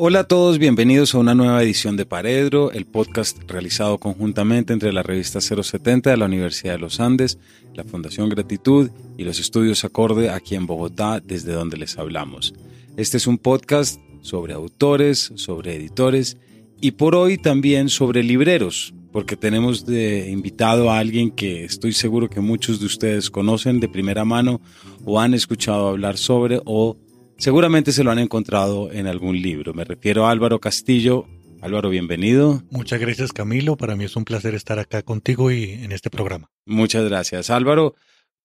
Hola a todos, bienvenidos a una nueva edición de Paredro, el podcast realizado conjuntamente entre la revista 070 de la Universidad de los Andes, la Fundación Gratitud y los estudios Acorde aquí en Bogotá, desde donde les hablamos. Este es un podcast sobre autores, sobre editores y por hoy también sobre libreros, porque tenemos de invitado a alguien que estoy seguro que muchos de ustedes conocen de primera mano o han escuchado hablar sobre o Seguramente se lo han encontrado en algún libro. Me refiero a Álvaro Castillo. Álvaro, bienvenido. Muchas gracias Camilo. Para mí es un placer estar acá contigo y en este programa. Muchas gracias. Álvaro,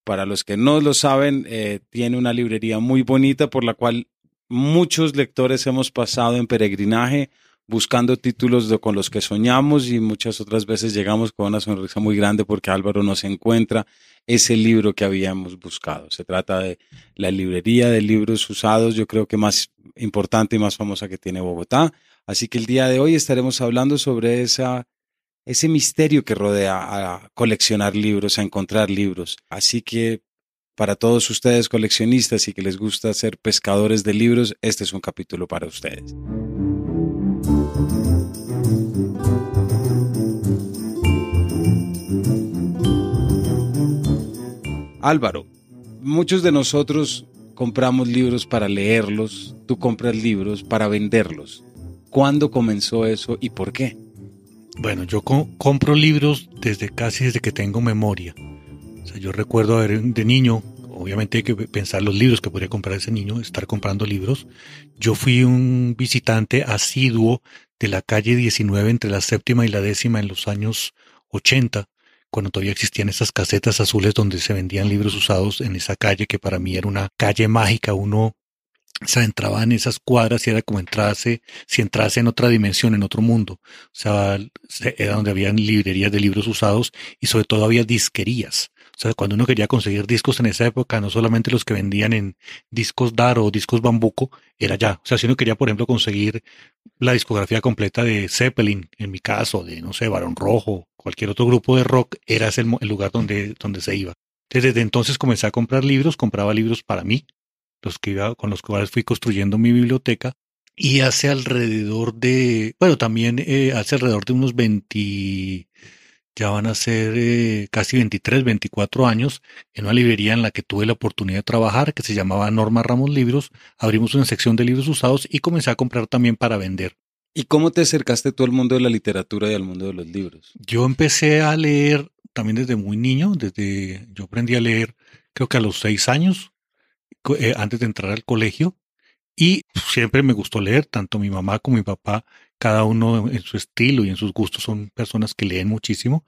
para los que no lo saben, eh, tiene una librería muy bonita por la cual muchos lectores hemos pasado en peregrinaje buscando títulos con los que soñamos y muchas otras veces llegamos con una sonrisa muy grande porque Álvaro nos encuentra ese libro que habíamos buscado. Se trata de la librería de libros usados, yo creo que más importante y más famosa que tiene Bogotá. Así que el día de hoy estaremos hablando sobre esa, ese misterio que rodea a coleccionar libros, a encontrar libros. Así que para todos ustedes coleccionistas y que les gusta ser pescadores de libros, este es un capítulo para ustedes. Álvaro, muchos de nosotros compramos libros para leerlos, tú compras libros para venderlos. ¿Cuándo comenzó eso y por qué? Bueno, yo compro libros desde casi desde que tengo memoria. O sea, yo recuerdo de niño, obviamente hay que pensar los libros que podría comprar ese niño, estar comprando libros. Yo fui un visitante asiduo de la calle 19 entre la séptima y la décima en los años 80 cuando todavía existían esas casetas azules donde se vendían libros usados en esa calle que para mí era una calle mágica, uno se entraba en esas cuadras y era como entrarse, si entrase en otra dimensión, en otro mundo. O sea, era donde habían librerías de libros usados y sobre todo había disquerías. O sea, cuando uno quería conseguir discos en esa época, no solamente los que vendían en discos DAR o discos Bambuco, era ya. O sea, si uno quería, por ejemplo, conseguir la discografía completa de Zeppelin, en mi caso, de, no sé, Barón Rojo, cualquier otro grupo de rock, era ese el, lugar donde, donde se iba. desde entonces comencé a comprar libros, compraba libros para mí, los que iba, con los cuales fui construyendo mi biblioteca. Y hace alrededor de, bueno, también eh, hace alrededor de unos 20, ya van a ser eh, casi 23, 24 años, en una librería en la que tuve la oportunidad de trabajar, que se llamaba Norma Ramos Libros. Abrimos una sección de libros usados y comencé a comprar también para vender. ¿Y cómo te acercaste tú al mundo de la literatura y al mundo de los libros? Yo empecé a leer también desde muy niño, desde yo aprendí a leer creo que a los seis años, eh, antes de entrar al colegio, y siempre me gustó leer, tanto mi mamá como mi papá cada uno en su estilo y en sus gustos son personas que leen muchísimo.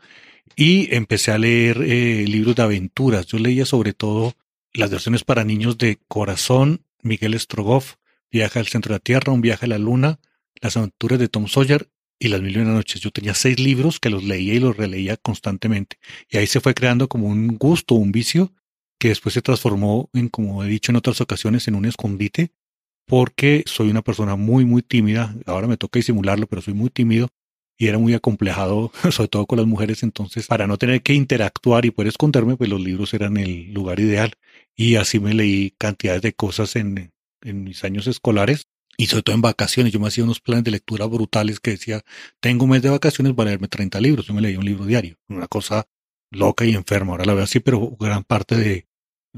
Y empecé a leer eh, libros de aventuras. Yo leía sobre todo las versiones para niños de Corazón, Miguel Strogoff, Viaje al centro de la Tierra, Un viaje a la Luna, Las aventuras de Tom Sawyer y Las mil y una noches. Yo tenía seis libros que los leía y los releía constantemente. Y ahí se fue creando como un gusto, un vicio, que después se transformó en, como he dicho en otras ocasiones, en un escondite porque soy una persona muy, muy tímida. Ahora me toca disimularlo, pero soy muy tímido y era muy acomplejado, sobre todo con las mujeres. Entonces, para no tener que interactuar y poder esconderme, pues los libros eran el lugar ideal. Y así me leí cantidades de cosas en, en mis años escolares y sobre todo en vacaciones. Yo me hacía unos planes de lectura brutales que decía, tengo un mes de vacaciones para leerme 30 libros. Yo me leía un libro diario. Una cosa loca y enferma. Ahora la veo así, pero gran parte de,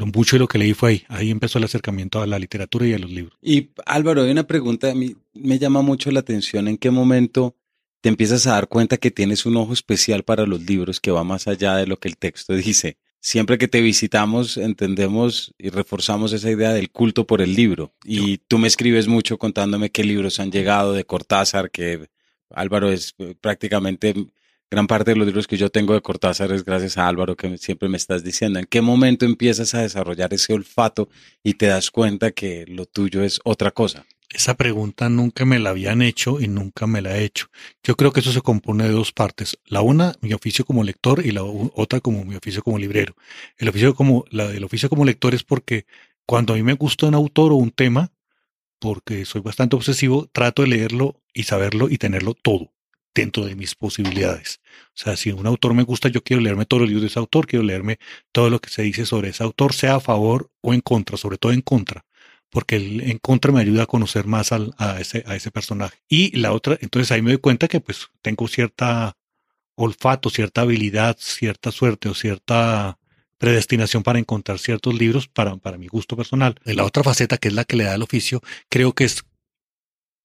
mucho de lo que leí fue ahí. Ahí empezó el acercamiento a la literatura y a los libros. Y Álvaro, hay una pregunta, a mí me llama mucho la atención. ¿En qué momento te empiezas a dar cuenta que tienes un ojo especial para los libros que va más allá de lo que el texto dice? Siempre que te visitamos entendemos y reforzamos esa idea del culto por el libro. Y tú me escribes mucho contándome qué libros han llegado de Cortázar, que Álvaro es prácticamente gran parte de los libros que yo tengo de Cortázar es gracias a Álvaro que siempre me estás diciendo. ¿En qué momento empiezas a desarrollar ese olfato y te das cuenta que lo tuyo es otra cosa? Esa pregunta nunca me la habían hecho y nunca me la he hecho. Yo creo que eso se compone de dos partes. La una, mi oficio como lector y la otra como mi oficio como librero. El oficio como, la del oficio como lector es porque cuando a mí me gusta un autor o un tema, porque soy bastante obsesivo, trato de leerlo y saberlo y tenerlo todo dentro de mis posibilidades. O sea, si un autor me gusta, yo quiero leerme todos los libros de ese autor, quiero leerme todo lo que se dice sobre ese autor, sea a favor o en contra, sobre todo en contra, porque el en contra me ayuda a conocer más al, a, ese, a ese personaje. Y la otra, entonces ahí me doy cuenta que pues tengo cierta olfato, cierta habilidad, cierta suerte o cierta predestinación para encontrar ciertos libros para, para mi gusto personal. La otra faceta, que es la que le da el oficio, creo que es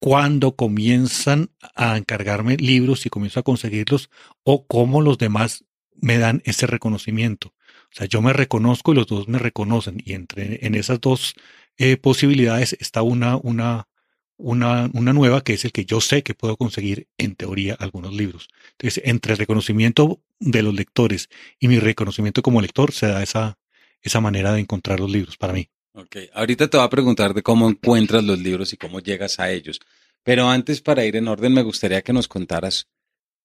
cuando comienzan a encargarme libros y comienzo a conseguirlos o cómo los demás me dan ese reconocimiento. O sea, yo me reconozco y los dos me reconocen y entre en esas dos eh, posibilidades está una, una, una, una nueva que es el que yo sé que puedo conseguir en teoría algunos libros. Entonces, entre el reconocimiento de los lectores y mi reconocimiento como lector se da esa, esa manera de encontrar los libros para mí. Ok, ahorita te voy a preguntar de cómo encuentras los libros y cómo llegas a ellos. Pero antes, para ir en orden, me gustaría que nos contaras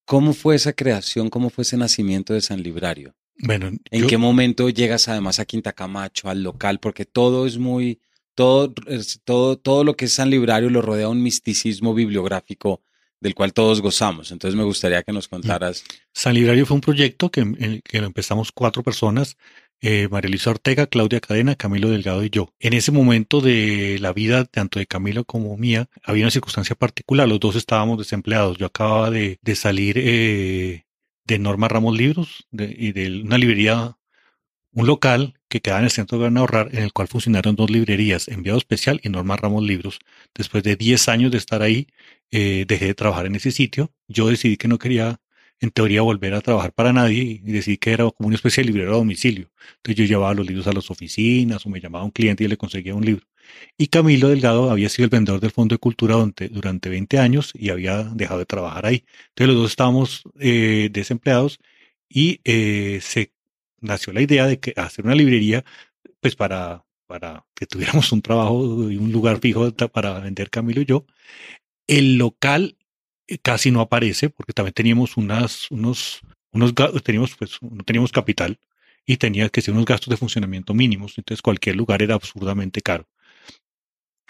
cómo fue esa creación, cómo fue ese nacimiento de San Librario. Bueno, ¿en qué momento llegas además a Quinta Camacho, al local? Porque todo es muy, todo, todo, todo lo que es San Librario lo rodea un misticismo bibliográfico del cual todos gozamos. Entonces me gustaría que nos contaras. San Librario fue un proyecto que, que empezamos cuatro personas eh, María Luisa Ortega, Claudia Cadena, Camilo Delgado y yo. En ese momento de la vida, tanto de Camilo como mía, había una circunstancia particular. Los dos estábamos desempleados. Yo acababa de, salir eh, de Norma Ramos Libros y de una librería, un local que quedaba en el centro de Gran Ahorrar, en el cual funcionaron dos librerías, Enviado Especial y Norma Ramos Libros. Después de 10 años de estar ahí, eh, dejé de trabajar en ese sitio. Yo decidí que no quería en teoría volver a trabajar para nadie y decir que era como una especie de librero a domicilio. Entonces yo llevaba los libros a las oficinas o me llamaba un cliente y le conseguía un libro. Y Camilo Delgado había sido el vendedor del Fondo de Cultura durante, durante 20 años y había dejado de trabajar ahí. Entonces los dos estábamos eh, desempleados y eh, se nació la idea de que hacer una librería pues para, para que tuviéramos un trabajo y un lugar fijo para vender Camilo y yo. El local casi no aparece porque también teníamos unas, unos, unos teníamos pues, no teníamos capital y tenía que ser unos gastos de funcionamiento mínimos, entonces cualquier lugar era absurdamente caro.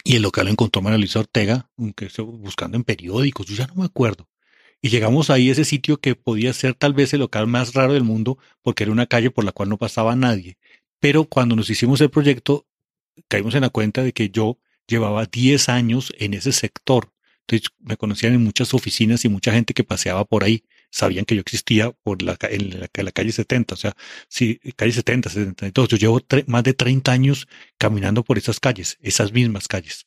Y el local lo encontró María Luisa Ortega, aunque buscando en periódicos, yo ya no me acuerdo. Y llegamos ahí a ese sitio que podía ser tal vez el local más raro del mundo, porque era una calle por la cual no pasaba nadie. Pero cuando nos hicimos el proyecto, caímos en la cuenta de que yo llevaba 10 años en ese sector entonces me conocían en muchas oficinas y mucha gente que paseaba por ahí sabían que yo existía por la, en la, calle 70, o sea, sí, calle 70, 72. Yo llevo más de 30 años caminando por esas calles, esas mismas calles.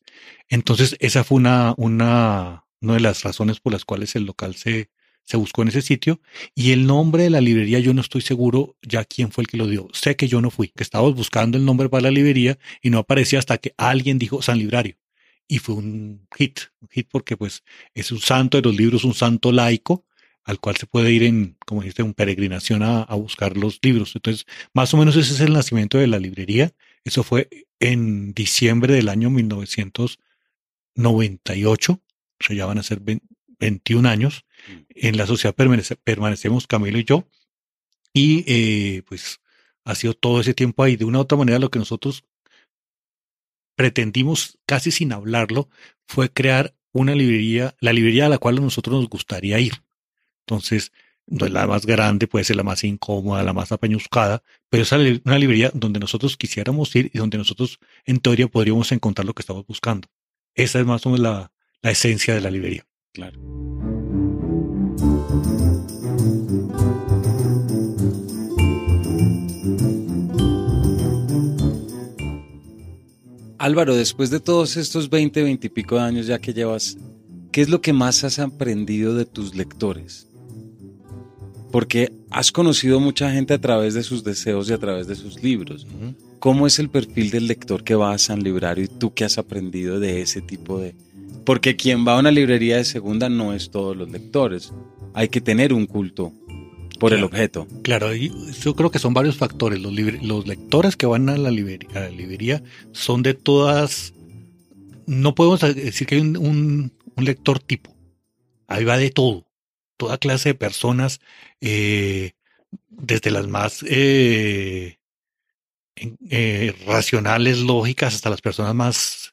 Entonces, esa fue una, una, una de las razones por las cuales el local se, se buscó en ese sitio. Y el nombre de la librería, yo no estoy seguro ya quién fue el que lo dio. Sé que yo no fui, que estábamos buscando el nombre para la librería y no aparecía hasta que alguien dijo San Librario y fue un hit, un hit porque pues es un santo de los libros, un santo laico al cual se puede ir en, como dijiste, un peregrinación a, buscar los libros. Entonces, más o menos ese es el nacimiento de la librería. Eso fue en diciembre del año 1998, o sea, ya van a ser 21 años. Mm. En la sociedad permanecemos Camilo y yo, y eh, pues ha sido todo ese tiempo ahí. De una u otra manera, lo que nosotros pretendimos, casi sin hablarlo, fue crear una librería, la librería a la cual a nosotros nos gustaría ir. Entonces, no es la más grande, puede ser la más incómoda, la más apañuscada, pero es una librería donde nosotros quisiéramos ir y donde nosotros, en teoría, podríamos encontrar lo que estamos buscando. Esa es más o menos la, la esencia de la librería. Claro. Álvaro, después de todos estos 20, 20 y pico de años ya que llevas, ¿qué es lo que más has aprendido de tus lectores? Porque has conocido mucha gente a través de sus deseos y a través de sus libros. ¿Cómo es el perfil del lector que va a San Librario y tú qué has aprendido de ese tipo de... Porque quien va a una librería de segunda no es todos los lectores. Hay que tener un culto por el objeto. Claro, yo creo que son varios factores. Los, los lectores que van a la, librería, son de todas... No podemos decir que hay un, lector tipo. Ahí va de todo. Toda clase de personas, eh, desde las más eh, eh, racionales, lógicas, hasta las personas más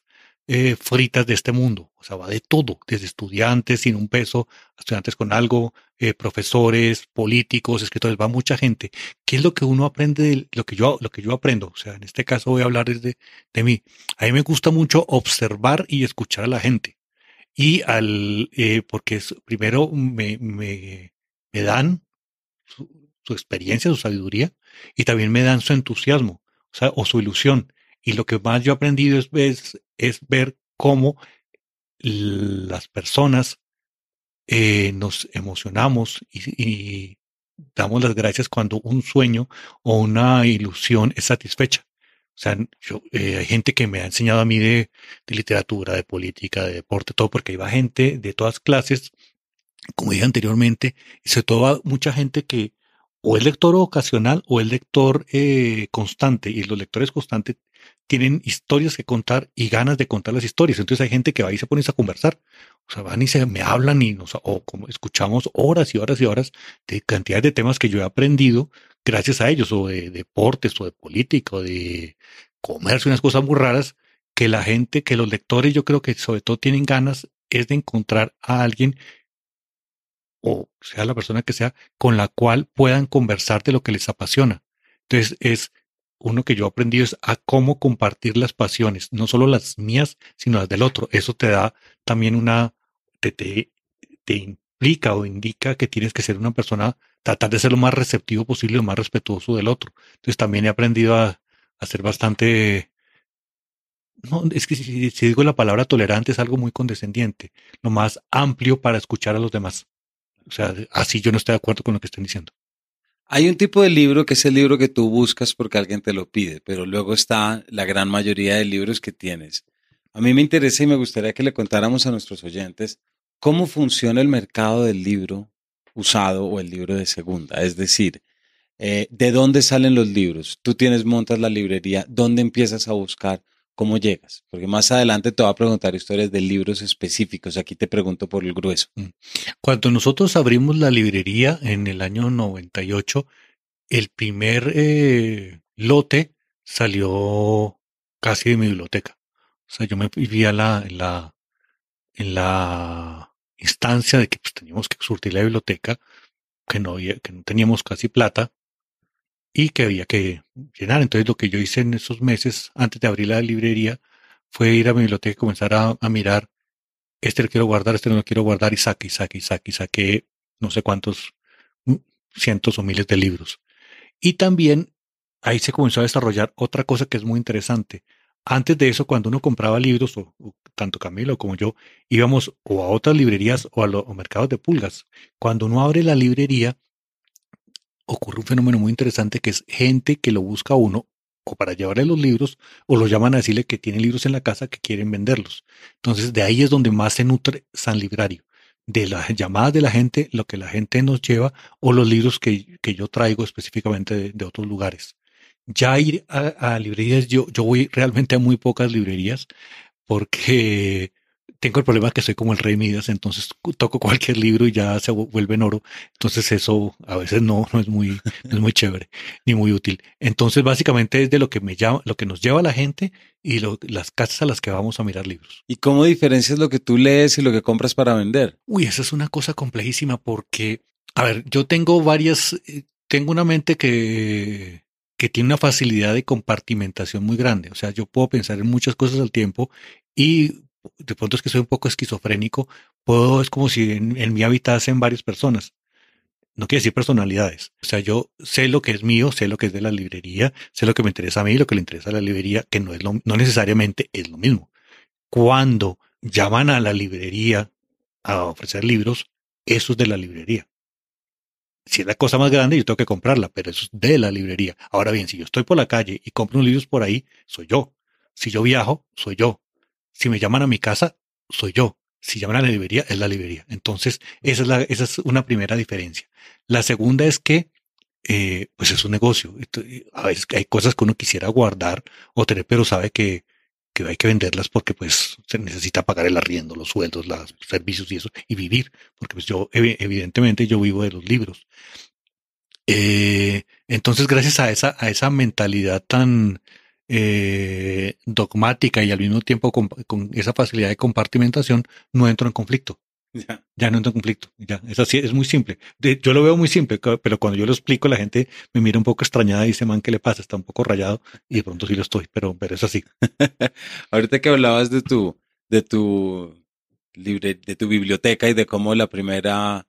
eh, fritas de este mundo. O sea, va de todo, desde estudiantes sin un peso, estudiantes con algo, eh, profesores, políticos, escritores, va mucha gente. ¿Qué es lo que uno aprende de lo que yo, lo que yo aprendo? O sea, en este caso voy a hablar desde de mí. A mí me gusta mucho observar y escuchar a la gente. Y al, eh, porque primero me, me, me dan su, su, experiencia, su sabiduría, y también me dan su entusiasmo, o sea, o su ilusión. Y lo que más yo he aprendido es, es, es ver cómo las personas eh, nos emocionamos y, damos las gracias cuando un sueño o una ilusión es satisfecha. O sea, yo, eh, hay gente que me ha enseñado a mí de, de, literatura, de política, de deporte, todo, porque iba gente de todas clases, como dije anteriormente, y sobre todo mucha gente que o es lector ocasional o es lector eh, constante, y los lectores constantes tienen historias que contar y ganas de contar las historias. Entonces hay gente que va y se pone a conversar. O sea, van y se me hablan y nos, o como escuchamos horas y horas y horas de cantidad de temas que yo he aprendido gracias a ellos, o de deportes, o de política, o de comercio, unas cosas muy raras que la gente, que los lectores yo creo que sobre todo tienen ganas es de encontrar a alguien o sea la persona que sea con la cual puedan conversar de lo que les apasiona. Entonces es uno que yo he aprendido es a cómo compartir las pasiones, no solo las mías, sino las del otro. Eso te da también una, te, te, te implica o indica que tienes que ser una persona, tratar de ser lo más receptivo posible, lo más respetuoso del otro. Entonces también he aprendido a, a ser bastante, no, es que si, si digo la palabra tolerante es algo muy condescendiente, lo más amplio para escuchar a los demás. O sea, así yo no estoy de acuerdo con lo que están diciendo. Hay un tipo de libro que es el libro que tú buscas porque alguien te lo pide, pero luego está la gran mayoría de libros que tienes. A mí me interesa y me gustaría que le contáramos a nuestros oyentes cómo funciona el mercado del libro usado o el libro de segunda. Es decir, eh, ¿de dónde salen los libros? Tú tienes, montas la librería, ¿dónde empiezas a buscar? ¿Cómo llegas? Porque más adelante te voy a preguntar historias de libros específicos. Aquí te pregunto por el grueso. Mm. Cuando nosotros abrimos la librería en el año 98, el primer eh, lote salió casi de mi biblioteca. O sea, yo me vivía la, en, la, la instancia de que pues, teníamos que surtir la biblioteca, que no, había, que no teníamos casi plata, y que había que llenar. Entonces lo que yo hice en esos meses antes de abrir la librería fue ir a mi biblioteca y comenzar a, mirar, este lo quiero guardar, este no lo quiero guardar y saque y saque saque y saqué no sé cuántos mm, cientos o miles de libros. Y también ahí se comenzó a desarrollar otra cosa que es muy interesante. Antes de eso, cuando uno compraba libros, o, tanto Camilo como yo, íbamos o a otras librerías o a los mercados de pulgas. Cuando uno abre la librería, ocurre un fenómeno muy interesante que es gente que lo busca a uno o para llevarle los libros o lo llaman a decirle que tienen libros en la casa que quieren venderlos. Entonces de ahí es donde más se nutre San Librario, de las llamadas de la gente, lo que la gente nos lleva o los libros que, que yo traigo específicamente de, otros lugares. Ya ir a, a librerías, yo, yo voy realmente a muy pocas librerías porque tengo el problema que soy como el rey Midas, entonces toco cualquier libro y ya se vuelve en oro. Entonces eso a veces no, no es muy, es muy chévere ni muy útil. Entonces básicamente es de lo que me llama, lo que nos lleva a la gente y las casas a las que vamos a mirar libros. ¿Y cómo diferencias lo que tú lees y lo que compras para vender? Uy, esa es una cosa complejísima porque, a ver, yo tengo varias, eh, tengo una mente que que tiene una facilidad de compartimentación muy grande. O sea, yo puedo pensar en muchas cosas al tiempo y de pronto es que soy un poco esquizofrénico, puedo, es como si en, en mi habitasen varias personas. No quiere decir personalidades. O sea, yo sé lo que es mío, sé lo que es de la librería, sé lo que me interesa a mí, lo que le interesa a la librería, que no es lo, no necesariamente es lo mismo. Cuando llaman a la librería a ofrecer libros, eso es de la librería. Si es la cosa más grande, yo tengo que comprarla, pero eso es de la librería. Ahora bien, si yo estoy por la calle y compro unos libros por ahí, soy yo. Si yo viajo, soy yo. Si me llaman a mi casa, soy yo. Si llaman a la librería, es la librería. Entonces, esa es, la, esa es una primera diferencia. La segunda es que, eh, pues es un negocio. A veces hay cosas que uno quisiera guardar o tener, pero sabe que, que hay que venderlas porque pues se necesita pagar el arriendo, los sueldos, los servicios y eso, y vivir. Porque pues yo, evidentemente, yo vivo de los libros. Eh, entonces, gracias a esa, a esa mentalidad tan eh, dogmática y al mismo tiempo con, esa facilidad de compartimentación, no entro en conflicto. Ya. no entro en conflicto. Ya, es así, es muy simple. yo lo veo muy simple, pero cuando yo lo explico, la gente me mira un poco extrañada y dice, man, ¿qué le pasa? Está un poco rayado y de pronto sí lo estoy, pero, pero es así. Ahorita que hablabas de tu, de tu libre, de tu biblioteca y de cómo la primera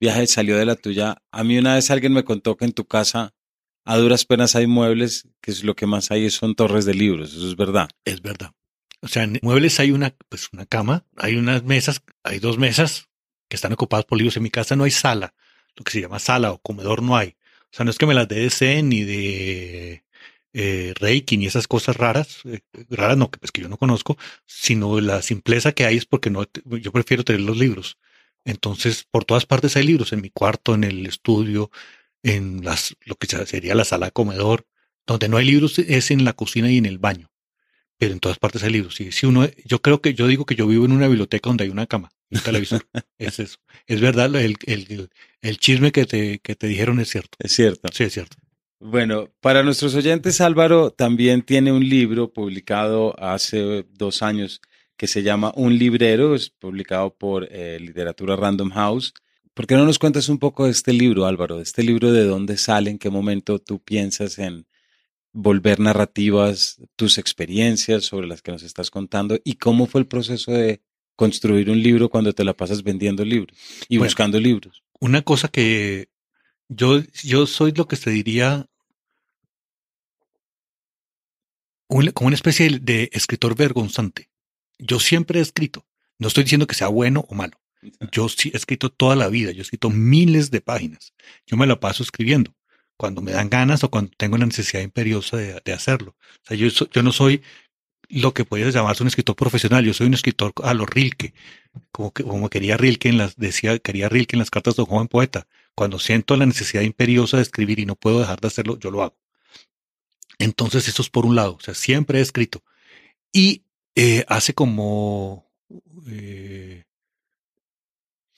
viaje salió de la tuya. A mí una vez alguien me contó que en tu casa a duras penas hay muebles, que es lo que más hay son torres de libros. Eso es verdad. Es verdad. O sea, en muebles hay una, pues una cama, hay unas mesas, hay dos mesas que están ocupadas por libros. En mi casa no hay sala, lo que se llama sala o comedor no hay. O sea, no es que me las dé de Zen ni de eh, Reiki ni esas cosas raras, eh, raras no, que, pues, que yo no conozco, sino la simpleza que hay es porque no, yo prefiero tener los libros. Entonces, por todas partes hay libros, en mi cuarto, en el estudio, en las, lo que sería la sala comedor. Donde no hay libros es en la cocina y en el baño. Pero en todas partes hay libros. Y si uno, yo creo que yo digo que yo vivo en una biblioteca donde hay una cama un televisor. es eso. Es verdad, el, el, el chisme que te, que te dijeron es cierto. Es cierto. Sí, es cierto. Bueno, para nuestros oyentes, Álvaro también tiene un libro publicado hace dos años que se llama Un librero, es publicado por eh, Literatura Random House. ¿Por qué no nos cuentas un poco de este libro, Álvaro? De este libro, de dónde sale, en qué momento tú piensas en volver narrativas, tus experiencias sobre las que nos estás contando y cómo fue el proceso de construir un libro cuando te la pasas vendiendo libros y buscando libros. Una cosa que yo, yo soy lo que se diría como una especie de escritor vergonzante. Yo siempre he escrito. No estoy diciendo que sea bueno o malo. Yo sí he escrito toda la vida. Yo he escrito miles de páginas. Yo me la paso escribiendo cuando me dan ganas o cuando tengo la necesidad imperiosa de, hacerlo. O sea, yo, yo no soy lo que podrías llamarse un escritor profesional. Yo soy un escritor a lo Rilke, como, que, como quería Rilke en las, decía, quería Rilke en las cartas de un joven poeta. Cuando siento la necesidad imperiosa de escribir y no puedo dejar de hacerlo, yo lo hago. Entonces, eso es por un lado. O sea, siempre he escrito. Y eh, hace como eh,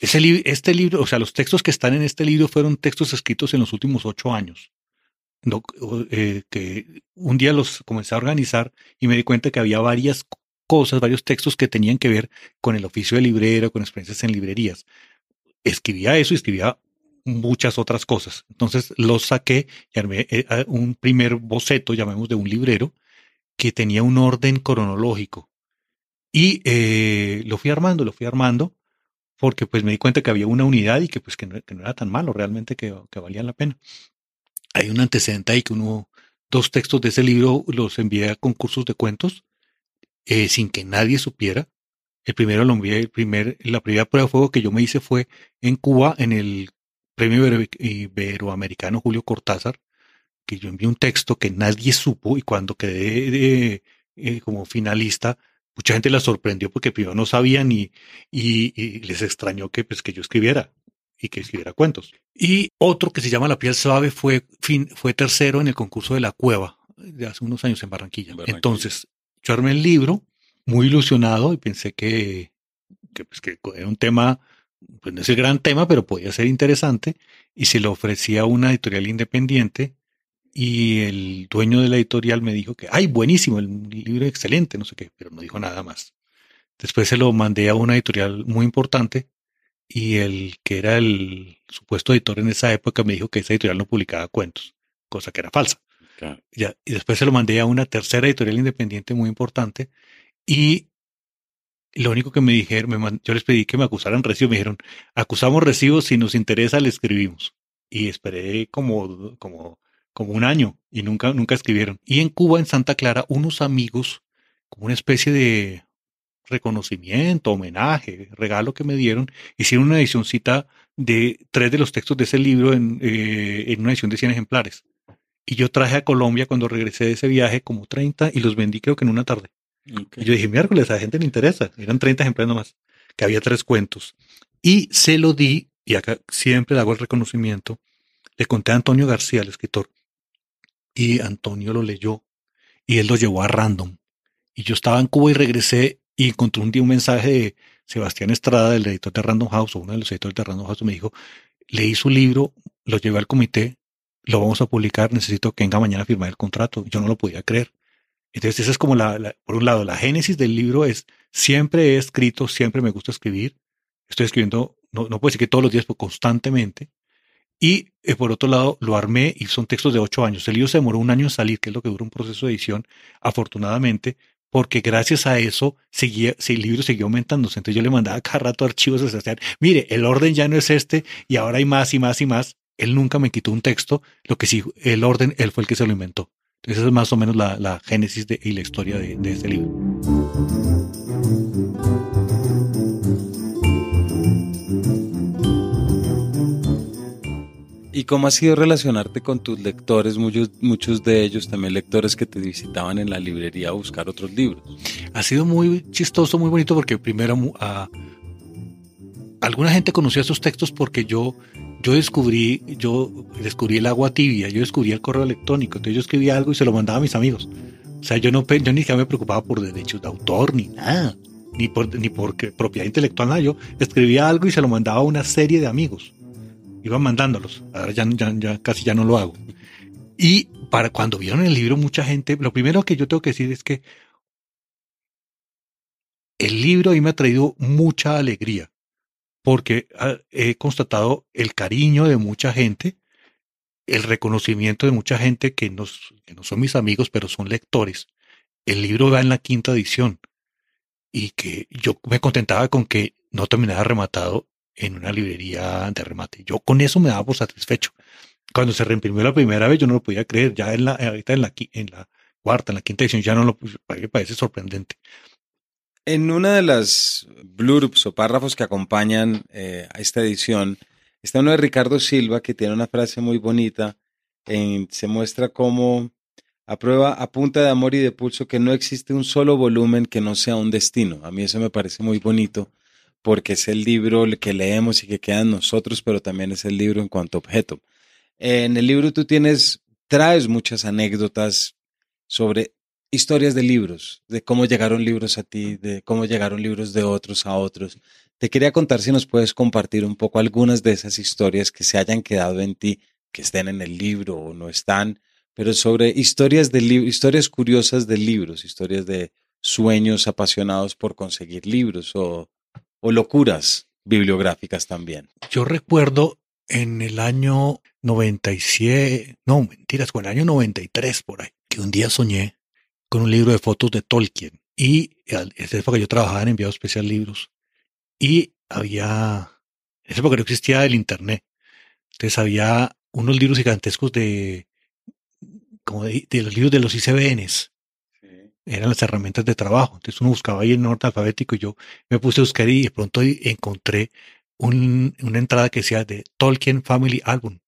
este libro, o sea, los textos que están en este libro fueron textos escritos en los últimos ocho años. Eh, que un día los comencé a organizar y me di cuenta que había varias cosas, varios textos que tenían que ver con el oficio de librero, con experiencias en librerías. Escribía eso y escribía muchas otras cosas. Entonces los saqué y armé un primer boceto, llamemos de un librero, que tenía un orden cronológico. Y eh, lo fui armando, lo fui armando, porque pues me di cuenta que había una unidad y que pues que no, era tan malo, realmente que, que valía la pena. Hay un antecedente ahí que uno, dos textos de ese libro los envié a concursos de cuentos eh, sin que nadie supiera. El primero lo envié, el primer, la primera prueba de fuego que yo me hice fue en Cuba, en el Premio Iberoamericano Julio Cortázar, que yo envié un texto que nadie supo y cuando quedé de, eh, como finalista, mucha gente la sorprendió porque primero no sabían y, y, les extrañó que, pues, que yo escribiera y que escribiera cuentos. Y otro que se llama La piel suave fue, fin, fue tercero en el concurso de la cueva de hace unos años en Barranquilla. Entonces, yo armé el libro muy ilusionado y pensé que, que, pues, que era un tema, pues no es el gran tema, pero podía ser interesante y se lo ofrecía a una editorial independiente y el dueño de la editorial me dijo que, ay, buenísimo, el libro excelente, no sé qué, pero no dijo nada más. Después se lo mandé a una editorial muy importante y el que era el supuesto editor en esa época me dijo que esa editorial no publicaba cuentos, cosa que era falsa. Ya, y después se lo mandé a una tercera editorial independiente muy importante y lo único que me dijeron, yo les pedí que me acusaran recibo, me dijeron, acusamos recibo, si nos interesa le escribimos. Y esperé como, como como un año y nunca, nunca escribieron. Y en Cuba, en Santa Clara, unos amigos, como una especie de reconocimiento, homenaje, regalo que me dieron, hicieron una edicióncita de tres de los textos de ese libro en, eh, en una edición de 100 ejemplares. Y yo traje a Colombia cuando regresé de ese viaje como 30 y los vendí creo que en una tarde. Y yo dije, miércoles, a la gente le interesa. Eran 30 ejemplares nomás. que había tres cuentos. Y se lo di, y acá siempre le hago el reconocimiento, le conté a Antonio García, el escritor, y Antonio lo leyó y él lo llevó a Random. Y yo estaba en Cuba y regresé y encontré un día un mensaje de Sebastián Estrada, el editor de Random House, o uno de los editores de Random House, me dijo, leí su libro, lo llevé al comité, lo vamos a publicar, necesito que venga mañana a firmar el contrato. Yo no lo podía creer. Entonces, esa es como la, por un lado, la génesis del libro es, siempre he escrito, siempre me gusta escribir. Estoy escribiendo, no, no puedo decir que todos los días, pero constantemente. Y eh, por otro lado, lo armé y son textos de ocho años. El libro se demoró un año en salir, que es lo que dura un proceso de edición, afortunadamente, porque gracias a eso seguía, el libro siguió aumentándose. Entonces yo le mandaba cada rato archivos a Sebastián. Mire, el orden ya no es este y ahora hay más y más y más. Él nunca me quitó un texto, lo que sí, el orden, él fue el que se lo inventó. Entonces esa es más o menos la, génesis de, y la historia de, de este libro. ¿Y cómo ha sido relacionarte con tus lectores? Muchos, muchos de ellos también lectores que te visitaban en la librería a buscar otros libros. Ha sido muy chistoso, muy bonito, porque primero a, alguna gente conocía esos textos porque yo, yo descubrí, yo descubrí el agua tibia, yo descubrí el correo electrónico, entonces yo escribía algo y se lo mandaba a mis amigos. O sea, yo no, yo ni siquiera me preocupaba por derechos de autor ni nada, ni por, ni por propiedad intelectual, nada. Yo escribía algo y se lo mandaba a una serie de amigos iba mandándolos. Ahora ya, ya, casi ya no lo hago. Y para cuando vieron el libro, mucha gente, lo primero que yo tengo que decir es que el libro a mí me ha traído mucha alegría, porque ah, he constatado el cariño de mucha gente, el reconocimiento de mucha gente que, nos, que no son mis amigos, pero son lectores. El libro va en la quinta edición y que yo me contentaba con que no terminara rematado en una librería de remate. Yo con eso me daba por satisfecho. Cuando se reimprimió la primera vez, yo no lo podía creer. Ya en la, ahorita en la, cuarta, en la quinta edición, ya no lo me parece sorprendente. En una de las blurbs o párrafos que acompañan eh, a esta edición, está uno de Ricardo Silva que tiene una frase muy bonita. En, se muestra como a prueba a punta de amor y de pulso que no existe un solo volumen que no sea un destino. A mí eso me parece muy bonito porque es el libro que leemos y que queda en nosotros, pero también es el libro en cuanto a objeto. En el libro tú tienes, traes muchas anécdotas sobre historias de libros, de cómo llegaron libros a ti, de cómo llegaron libros de otros a otros. Te quería contar si nos puedes compartir un poco algunas de esas historias que se hayan quedado en ti, que estén en el libro o no están, pero sobre historias de historias curiosas de libros, historias de sueños apasionados por conseguir libros o o locuras bibliográficas también. Yo recuerdo en el año 97, no, mentiras, con el año 93 por ahí, que un día soñé con un libro de fotos de Tolkien. Y en esa época yo trabajaba en enviado especial libros. Y había, en esa época no existía el internet. Entonces había unos libros gigantescos de, como de, de los libros de los ICBNs eran las herramientas de trabajo. Entonces uno buscaba ahí en orden alfabético y yo me puse a buscar y de pronto encontré una entrada que decía de Tolkien Family Album.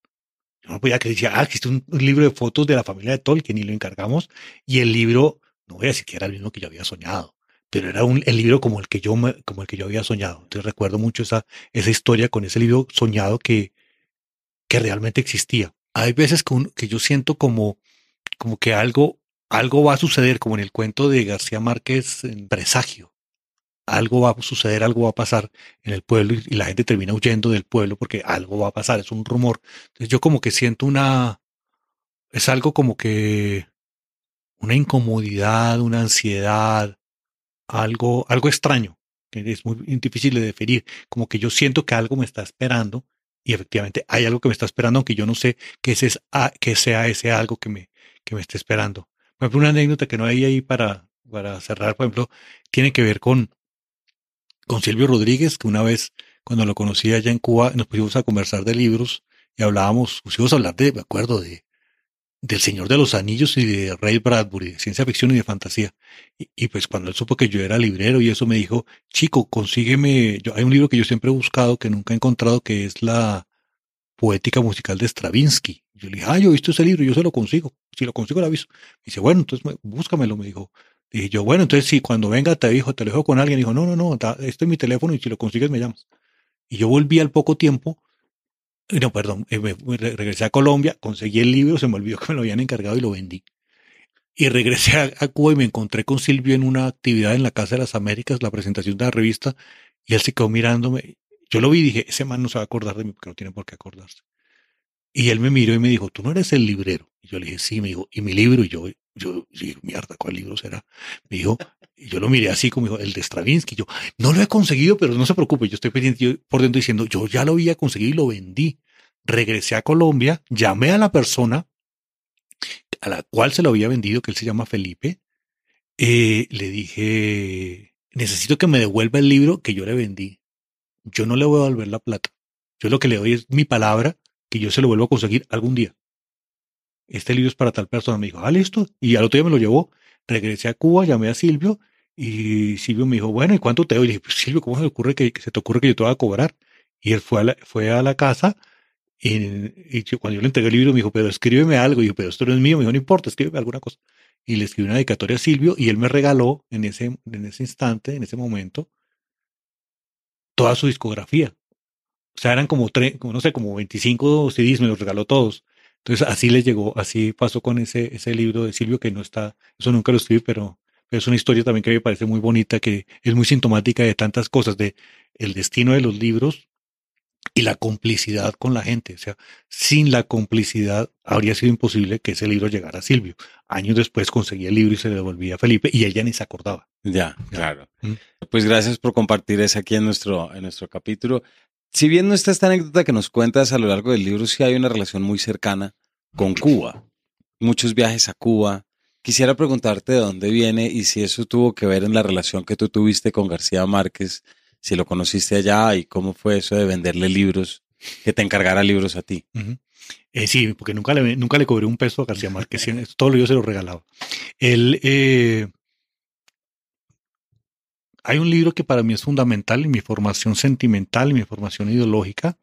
Yo no podía que decía, ah, existe un, libro de fotos de la familia de Tolkien y lo encargamos. Y el libro, no voy a decir que el mismo que yo había soñado, pero era un, el libro como el que yo como el que yo había soñado. Entonces recuerdo mucho esa, esa historia con ese libro soñado que, que realmente existía. Hay veces que, que yo siento como, como que algo algo va a suceder, como en el cuento de García Márquez, en presagio. Algo va a suceder, algo va a pasar en el pueblo y, la gente termina huyendo del pueblo porque algo va a pasar, es un rumor. Entonces yo como que siento una, es algo como que una incomodidad, una ansiedad, algo, algo extraño, que es muy difícil de definir, como que yo siento que algo me está esperando y efectivamente hay algo que me está esperando, aunque yo no sé qué, es, qué sea ese algo que me, que me está esperando. Por ejemplo, una anécdota que no hay ahí para, para cerrar, por ejemplo, tiene que ver con, con Silvio Rodríguez, que una vez, cuando lo conocí allá en Cuba, nos pusimos a conversar de libros y hablábamos, pusimos a hablar de, me acuerdo, de, del Señor de los Anillos y de Ray Bradbury, de ciencia ficción y de fantasía. Y, pues cuando él supo que yo era librero y eso me dijo, chico, consígueme, yo, hay un libro que yo siempre he buscado, que nunca he encontrado, que es la poética musical de Stravinsky. Yo le dije, ah, yo he visto ese libro, yo se lo consigo. Si lo consigo, lo aviso. Me dice, bueno, entonces búscamelo, me dijo. Dije yo, bueno, entonces si cuando venga te dijo, te lo dejo con alguien. Dijo, no, no, no, este es mi teléfono y si lo consigues me llamas. Y yo volví al poco tiempo, no, perdón, eh, regresé a Colombia, conseguí el libro, se me olvidó que me lo habían encargado y lo vendí. Y regresé a, Cuba y me encontré con Silvio en una actividad en la Casa de las Américas, la presentación de la revista, y él se quedó mirándome. Yo lo vi y dije, ese man no se va a acordar de mí porque no tiene por qué acordarse. Y él me miró y me dijo, tú no eres el librero. Y yo le dije, sí, me dijo, ¿y mi libro? Y yo, yo, sí, mierda, ¿cuál libro será? Me dijo, y yo lo miré así como dijo, el de Stravinsky. Yo, no lo he conseguido, pero no se preocupe, yo estoy pendiente por dentro diciendo, yo ya lo había conseguido y lo vendí. Regresé a Colombia, llamé a la persona a la cual se lo había vendido, que él se llama Felipe. Eh, le dije, necesito que me devuelva el libro que yo le vendí. Yo no le voy a devolver la plata. Yo lo que le doy es mi palabra que yo se lo vuelvo a conseguir algún día. Este libro es para tal persona. Me dijo, ah, listo. Y al otro día me lo llevó. Regresé a Cuba, llamé a Silvio y Silvio me dijo, bueno, ¿y cuánto te doy? Y dije, pues Silvio, ¿cómo se te ocurre que, se te ocurre que yo te voy a cobrar? Y él fue a la, fue a la casa y, cuando yo le entregué el libro me dijo, pero escríbeme algo. Y yo, pero esto no es mío. Me dijo, no importa, escríbeme alguna cosa. Y le escribí una dedicatoria a Silvio y él me regaló en ese, en ese instante, en ese momento, toda su discografía. O sea, eran como, tres, no sé, como 25 CDs, me los regaló todos. Entonces así les llegó, así pasó con ese, ese libro de Silvio que no está, eso nunca lo escribí, pero, es una historia también que me parece muy bonita, que es muy sintomática de tantas cosas, de el destino de los libros y la complicidad con la gente. O sea, sin la complicidad habría sido imposible que ese libro llegara a Silvio. Años después conseguí el libro y se le devolvía a Felipe y ella ni se acordaba. Ya, claro. ¿Mm? Pues gracias por compartir eso aquí en nuestro, en nuestro capítulo. Si bien no está esta anécdota que nos cuentas a lo largo del libro, sí hay una relación muy cercana con Cuba. Muchos viajes a Cuba. Quisiera preguntarte de dónde viene y si eso tuvo que ver en la relación que tú tuviste con García Márquez, si lo conociste allá y cómo fue eso de venderle libros, que te encargara libros a ti. Eh, sí, porque nunca le, nunca le cobré un peso a García Márquez, todo lo yo se lo regalaba. Él, eh, hay un libro que para mí es fundamental en mi formación sentimental, y mi formación ideológica,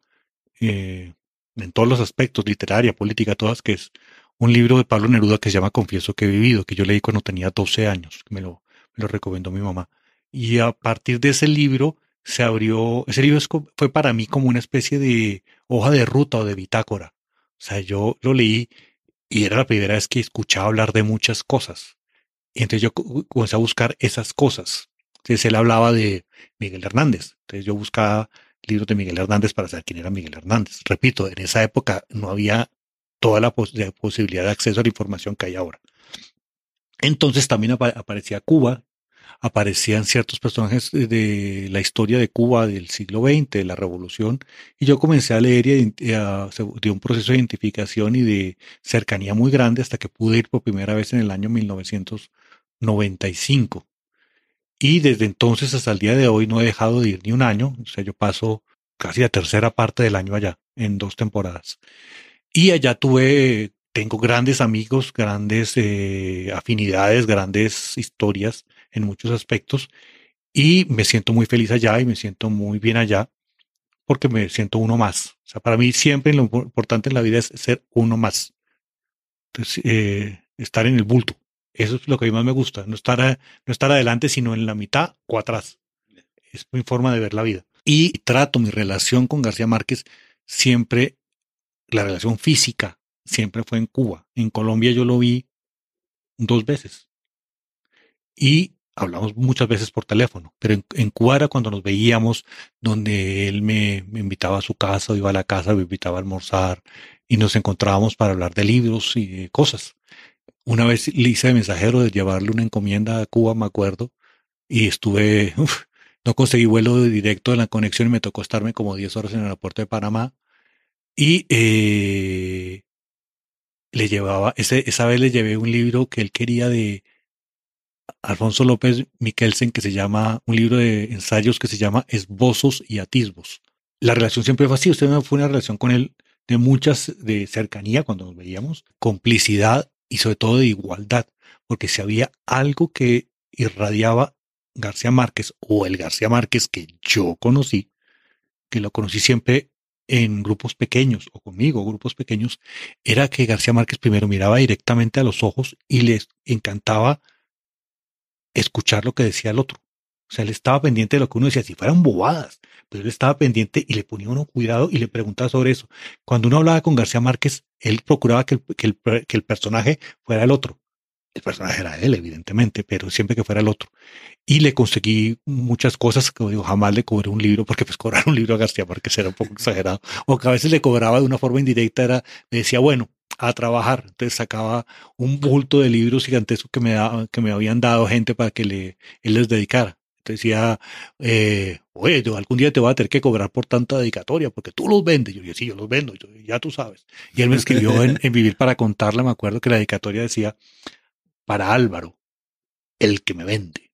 eh, en todos los aspectos, literaria, política, todas, que es un libro de Pablo Neruda que se llama Confieso que he vivido, que yo leí cuando tenía 12 años, que me lo, me lo recomendó mi mamá. Y a partir de ese libro se abrió, ese libro fue para mí como una especie de hoja de ruta o de bitácora. O sea, yo lo leí y era la primera vez que escuchaba hablar de muchas cosas. Y entonces yo comencé a buscar esas cosas. Entonces él hablaba de Miguel Hernández. Entonces yo buscaba libros de Miguel Hernández para saber quién era Miguel Hernández. Repito, en esa época no había toda la, posibilidad de acceso a la información que hay ahora. Entonces también aparecía Cuba, aparecían ciertos personajes de la historia de Cuba del siglo XX, de la revolución, y yo comencé a leer y de un proceso de identificación y de cercanía muy grande hasta que pude ir por primera vez en el año 1995. Y desde entonces hasta el día de hoy no he dejado de ir ni un año. O sea, yo paso casi la tercera parte del año allá, en dos temporadas. Y allá tuve, tengo grandes amigos, grandes eh, afinidades, grandes historias en muchos aspectos. Y me siento muy feliz allá y me siento muy bien allá porque me siento uno más. O sea, para mí siempre lo importante en la vida es ser uno más. Eh, estar en el bulto. Eso es lo que a mí más me gusta, no estar, no estar adelante, sino en la mitad o atrás. Es mi forma de ver la vida. Y trato mi relación con García Márquez siempre, la relación física, siempre fue en Cuba. En Colombia yo lo vi dos veces. Y hablamos muchas veces por teléfono, pero en, Cuba era cuando nos veíamos, donde él me, invitaba a su casa, o iba a la casa, me invitaba a almorzar y nos encontrábamos para hablar de libros y cosas. Una vez le hice de mensajero de llevarle una encomienda a Cuba, me acuerdo, y estuve, no conseguí vuelo directo de la conexión y me tocó estarme como 10 horas en el aeropuerto de Panamá. Y eh, le llevaba, ese, esa vez le llevé un libro que él quería de Alfonso López Miquelsen, que se llama, un libro de ensayos que se llama Esbozos y Atisbos. La relación siempre fue así, usted fue una relación con él de muchas, de cercanía cuando nos veíamos, complicidad y sobre todo de igualdad, porque si había algo que irradiaba García Márquez o el García Márquez que yo conocí, que lo conocí siempre en grupos pequeños o conmigo, grupos pequeños, era que García Márquez primero miraba directamente a los ojos y les encantaba escuchar lo que decía el otro. Sea, él estaba pendiente de lo que uno decía, si fueran bobadas, pero él estaba pendiente y le ponía uno cuidado y le preguntaba sobre eso. Cuando uno hablaba con García Márquez, él procuraba que el, que el personaje fuera el otro. El personaje era él, evidentemente, pero siempre que fuera el otro. Y le conseguí muchas cosas, como digo, jamás le cobré un libro, porque pues cobrar un libro a García Márquez era un poco exagerado. O que a veces le cobraba de una forma indirecta, era, me decía, bueno, a trabajar. Entonces sacaba un bulto de libros gigantescos que me, que me habían dado gente para que le, él les dedicara. Decía, eh, oye, yo algún día te voy a tener que cobrar por tanta dedicatoria, porque tú los vendes. Yo dije, sí, yo los vendo, ya tú sabes. Y él me escribió en, en Vivir para contarle, me acuerdo que la dedicatoria decía, para Álvaro, el que me vende.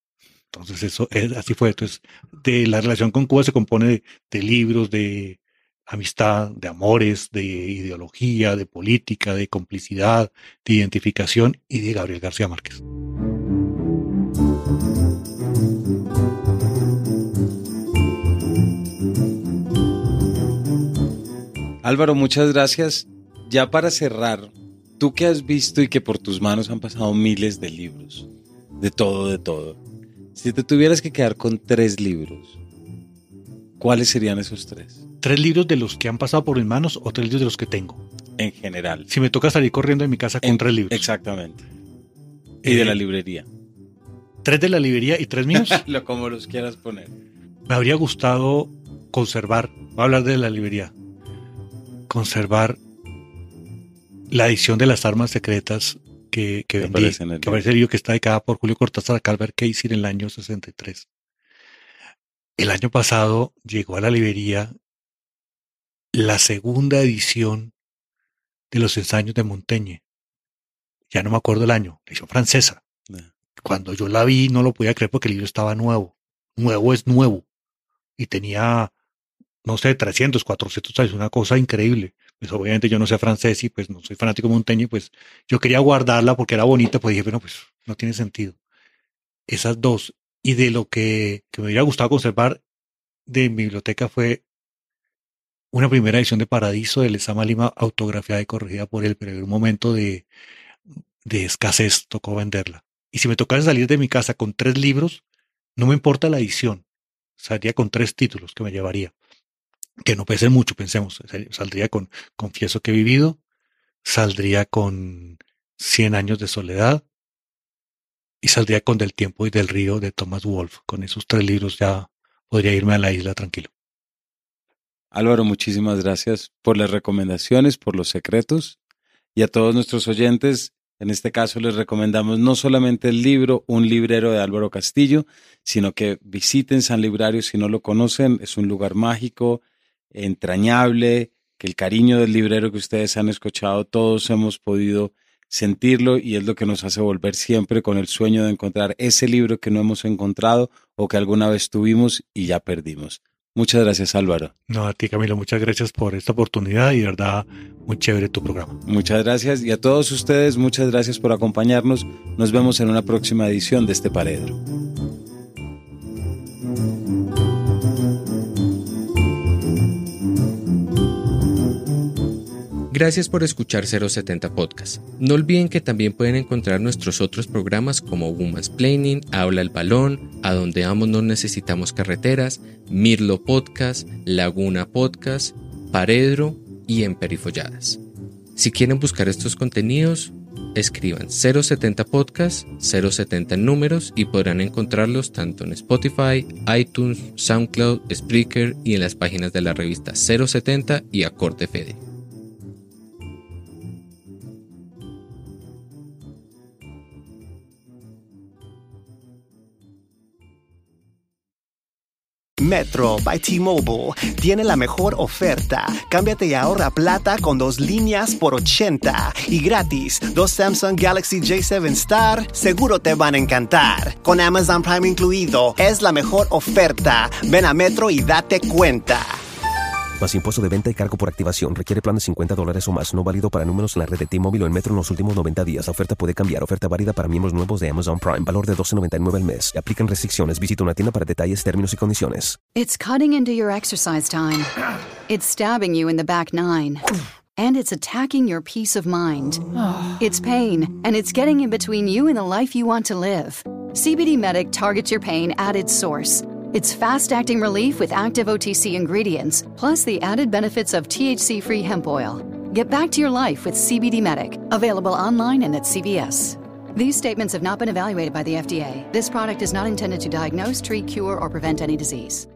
Entonces, eso es, así fue. Entonces, de la relación con Cuba se compone de, libros, de amistad, de amores, de ideología, de política, de complicidad, de identificación y de Gabriel García Márquez. Álvaro, muchas gracias. Ya para cerrar, Tú que has visto y que por tus manos han pasado miles de libros, de todo, de todo. Si te tuvieras que quedar con tres libros, ¿cuáles serían esos tres? ¿Tres libros de los que han pasado por mis manos o tres libros de los que tengo? En general. Si me toca salir corriendo de mi casa con tres libros. Exactamente. Y de la eh, librería. ¿Tres de la librería y tres míos? Lo como los quieras poner. Me habría gustado conservar, voy a hablar de la librería, conservar la edición de las armas secretas que, que vendí, que aparece el libro que está dedicada por Julio Cortázar a Calvert Casey en el año 63. El año pasado llegó a la librería la segunda edición de los ensayos de Montaigne. Ya no me acuerdo el año, la edición francesa. Cuando yo la vi no lo podía creer porque el libro estaba nuevo. Nuevo es nuevo. Y tenía, no sé, 300, 400 años, una cosa increíble pues obviamente yo no sé francés y pues no soy fanático Montaigne, pues yo quería guardarla porque era bonita, pues dije, bueno, pues no tiene sentido. Esas dos. Y de lo que, que me hubiera gustado conservar de mi biblioteca fue una primera edición de Paradiso de Lezama Lima, autografiada y corregida por él, pero en un momento de, de escasez tocó venderla. Y si me tocase salir de mi casa con tres libros, no me importa la edición, saldría con tres títulos que me llevaría que no pese mucho, pensemos, saldría con Confieso que he vivido, saldría con Cien años de soledad y saldría con Del tiempo y del río de Thomas Wolfe. Con esos tres libros ya podría irme a la isla tranquilo. Álvaro, muchísimas gracias por las recomendaciones, por los secretos y a todos nuestros oyentes. En este caso les recomendamos no solamente el libro Un librero de Álvaro Castillo, sino que visiten San Librario si no lo conocen. Es un lugar mágico, entrañable, que el cariño del librero que ustedes han escuchado, todos hemos podido sentirlo y es lo que nos hace volver siempre con el sueño de encontrar ese libro que no hemos encontrado o que alguna vez tuvimos y ya perdimos. Muchas gracias Álvaro. No, a ti Camilo, muchas gracias por esta oportunidad y de verdad muy chévere tu programa. Muchas gracias y a todos ustedes muchas gracias por acompañarnos. Nos vemos en una próxima edición de este Paredro. Gracias por escuchar 070 Podcast. No olviden que también pueden encontrar nuestros otros programas como Woman's Planning, Habla el Balón, A Donde Amos No Necesitamos Carreteras, Mirlo Podcast, Laguna Podcast, Paredro y Emperifolladas. Si quieren buscar estos contenidos, escriban 070 Podcast, 070 números y podrán encontrarlos tanto en Spotify, iTunes, SoundCloud, Spreaker y en las páginas de la revista 070 y Acorde Fede. Metro by T-Mobile tiene la mejor oferta. Cámbiate y ahorra plata con dos líneas por 80 y gratis. Dos Samsung Galaxy J7 Star seguro te van a encantar. Con Amazon Prime incluido, es la mejor oferta. Ven a Metro y date cuenta. Más impuesto de venta y cargo por activación. Requiere plan de 50 dólares o más. No válido para números en la red de T-Mobile o en Metro en los últimos 90 días. La oferta puede cambiar. Oferta válida para miembros nuevos de Amazon Prime. Valor de 12.99 al mes. Aplican restricciones. Visita una tienda para detalles, términos y condiciones. It's cutting into your exercise time. It's stabbing you in the back nine. And it's attacking your peace of mind. It's pain, and it's getting in between you and the life you want to live. CBD Medic targets your pain at its source. It's fast acting relief with active OTC ingredients, plus the added benefits of THC free hemp oil. Get back to your life with CBD Medic, available online and at CVS. These statements have not been evaluated by the FDA. This product is not intended to diagnose, treat, cure, or prevent any disease.